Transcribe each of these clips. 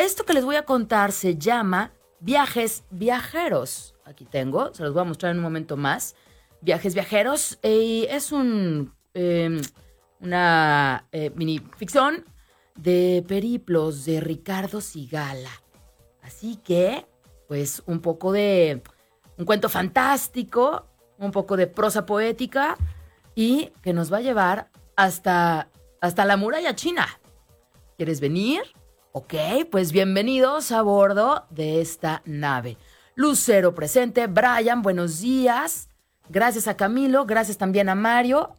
Esto que les voy a contar se llama Viajes Viajeros. Aquí tengo, se los voy a mostrar en un momento más. Viajes Viajeros y es un, eh, una eh, mini ficción de periplos de Ricardo Sigala. Así que, pues un poco de un cuento fantástico, un poco de prosa poética y que nos va a llevar hasta, hasta la muralla china. ¿Quieres venir? Ok, pues bienvenidos a bordo de esta nave. Lucero presente, Brian, buenos días. Gracias a Camilo, gracias también a Mario.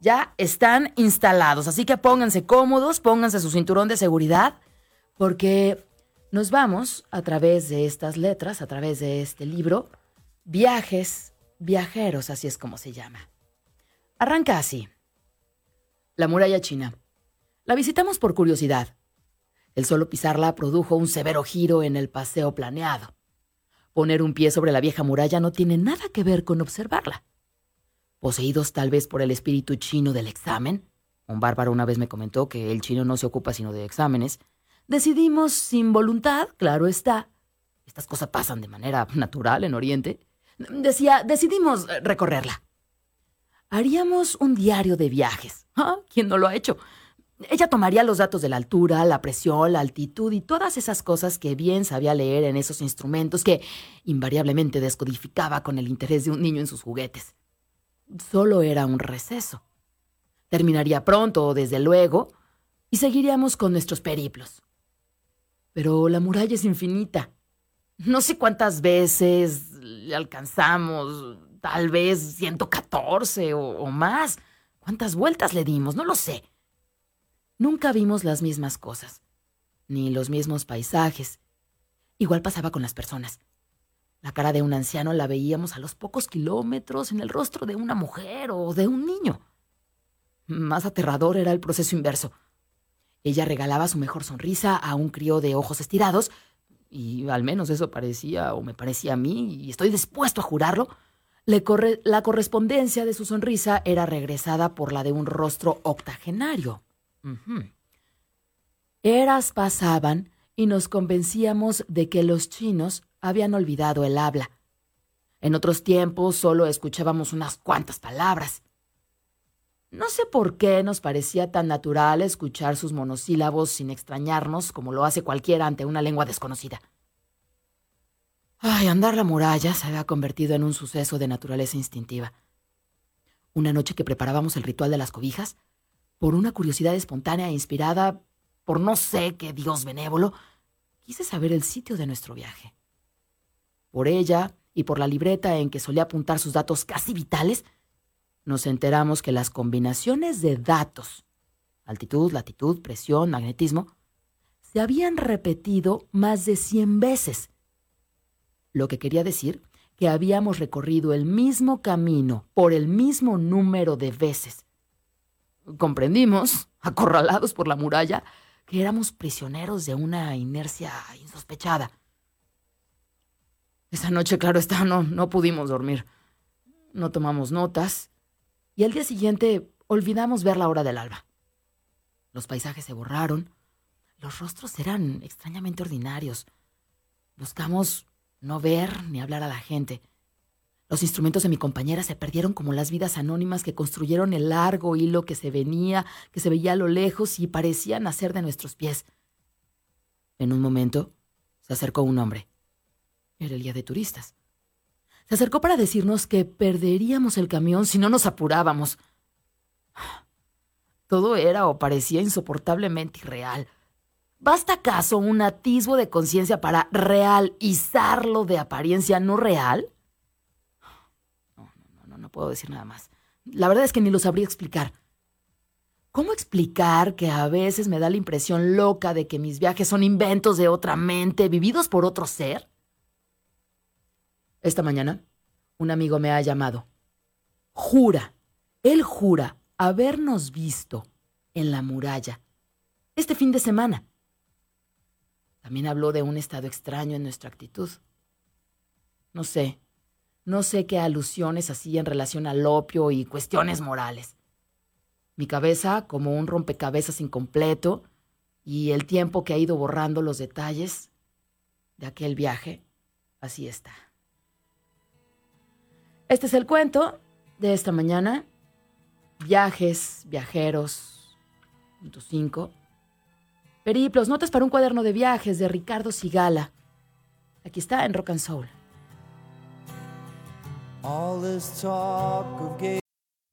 Ya están instalados, así que pónganse cómodos, pónganse su cinturón de seguridad, porque nos vamos a través de estas letras, a través de este libro, Viajes Viajeros, así es como se llama. Arranca así. La muralla china. La visitamos por curiosidad el solo pisarla produjo un severo giro en el paseo planeado. Poner un pie sobre la vieja muralla no tiene nada que ver con observarla. Poseídos tal vez por el espíritu chino del examen, un bárbaro una vez me comentó que el chino no se ocupa sino de exámenes, decidimos sin voluntad, claro está, estas cosas pasan de manera natural en Oriente, decía, decidimos recorrerla. Haríamos un diario de viajes. ¿Ah? ¿Quién no lo ha hecho? Ella tomaría los datos de la altura, la presión, la altitud y todas esas cosas que bien sabía leer en esos instrumentos que invariablemente descodificaba con el interés de un niño en sus juguetes. Solo era un receso. Terminaría pronto, desde luego, y seguiríamos con nuestros periplos. Pero la muralla es infinita. No sé cuántas veces le alcanzamos, tal vez 114 o, o más. ¿Cuántas vueltas le dimos? No lo sé. Nunca vimos las mismas cosas, ni los mismos paisajes. Igual pasaba con las personas. La cara de un anciano la veíamos a los pocos kilómetros en el rostro de una mujer o de un niño. Más aterrador era el proceso inverso. Ella regalaba su mejor sonrisa a un crío de ojos estirados, y al menos eso parecía o me parecía a mí, y estoy dispuesto a jurarlo. la correspondencia de su sonrisa era regresada por la de un rostro octogenario, Eras pasaban y nos convencíamos de que los chinos habían olvidado el habla. En otros tiempos solo escuchábamos unas cuantas palabras. No sé por qué nos parecía tan natural escuchar sus monosílabos sin extrañarnos como lo hace cualquiera ante una lengua desconocida. Ay, andar la muralla se había convertido en un suceso de naturaleza instintiva. Una noche que preparábamos el ritual de las cobijas, por una curiosidad espontánea e inspirada por no sé qué dios benévolo, quise saber el sitio de nuestro viaje. Por ella y por la libreta en que solía apuntar sus datos casi vitales, nos enteramos que las combinaciones de datos, altitud, latitud, presión, magnetismo, se habían repetido más de 100 veces. Lo que quería decir que habíamos recorrido el mismo camino por el mismo número de veces comprendimos, acorralados por la muralla, que éramos prisioneros de una inercia insospechada. Esa noche, claro está, no, no pudimos dormir. No tomamos notas y al día siguiente olvidamos ver la hora del alba. Los paisajes se borraron, los rostros eran extrañamente ordinarios. Buscamos no ver ni hablar a la gente. Los instrumentos de mi compañera se perdieron como las vidas anónimas que construyeron el largo hilo que se venía, que se veía a lo lejos y parecía nacer de nuestros pies. En un momento, se acercó un hombre. Era el guía de turistas. Se acercó para decirnos que perderíamos el camión si no nos apurábamos. Todo era o parecía insoportablemente irreal. ¿Basta acaso un atisbo de conciencia para realizarlo de apariencia no real? Puedo decir nada más. La verdad es que ni lo sabría explicar. ¿Cómo explicar que a veces me da la impresión loca de que mis viajes son inventos de otra mente, vividos por otro ser? Esta mañana, un amigo me ha llamado. Jura, él jura habernos visto en la muralla este fin de semana. También habló de un estado extraño en nuestra actitud. No sé, no sé qué alusiones hacía en relación al opio y cuestiones morales. Mi cabeza como un rompecabezas incompleto y el tiempo que ha ido borrando los detalles de aquel viaje, así está. Este es el cuento de esta mañana. Viajes, viajeros, punto 5. Periplos, notas para un cuaderno de viajes de Ricardo Sigala. Aquí está en Rock and Soul. All this talk of gay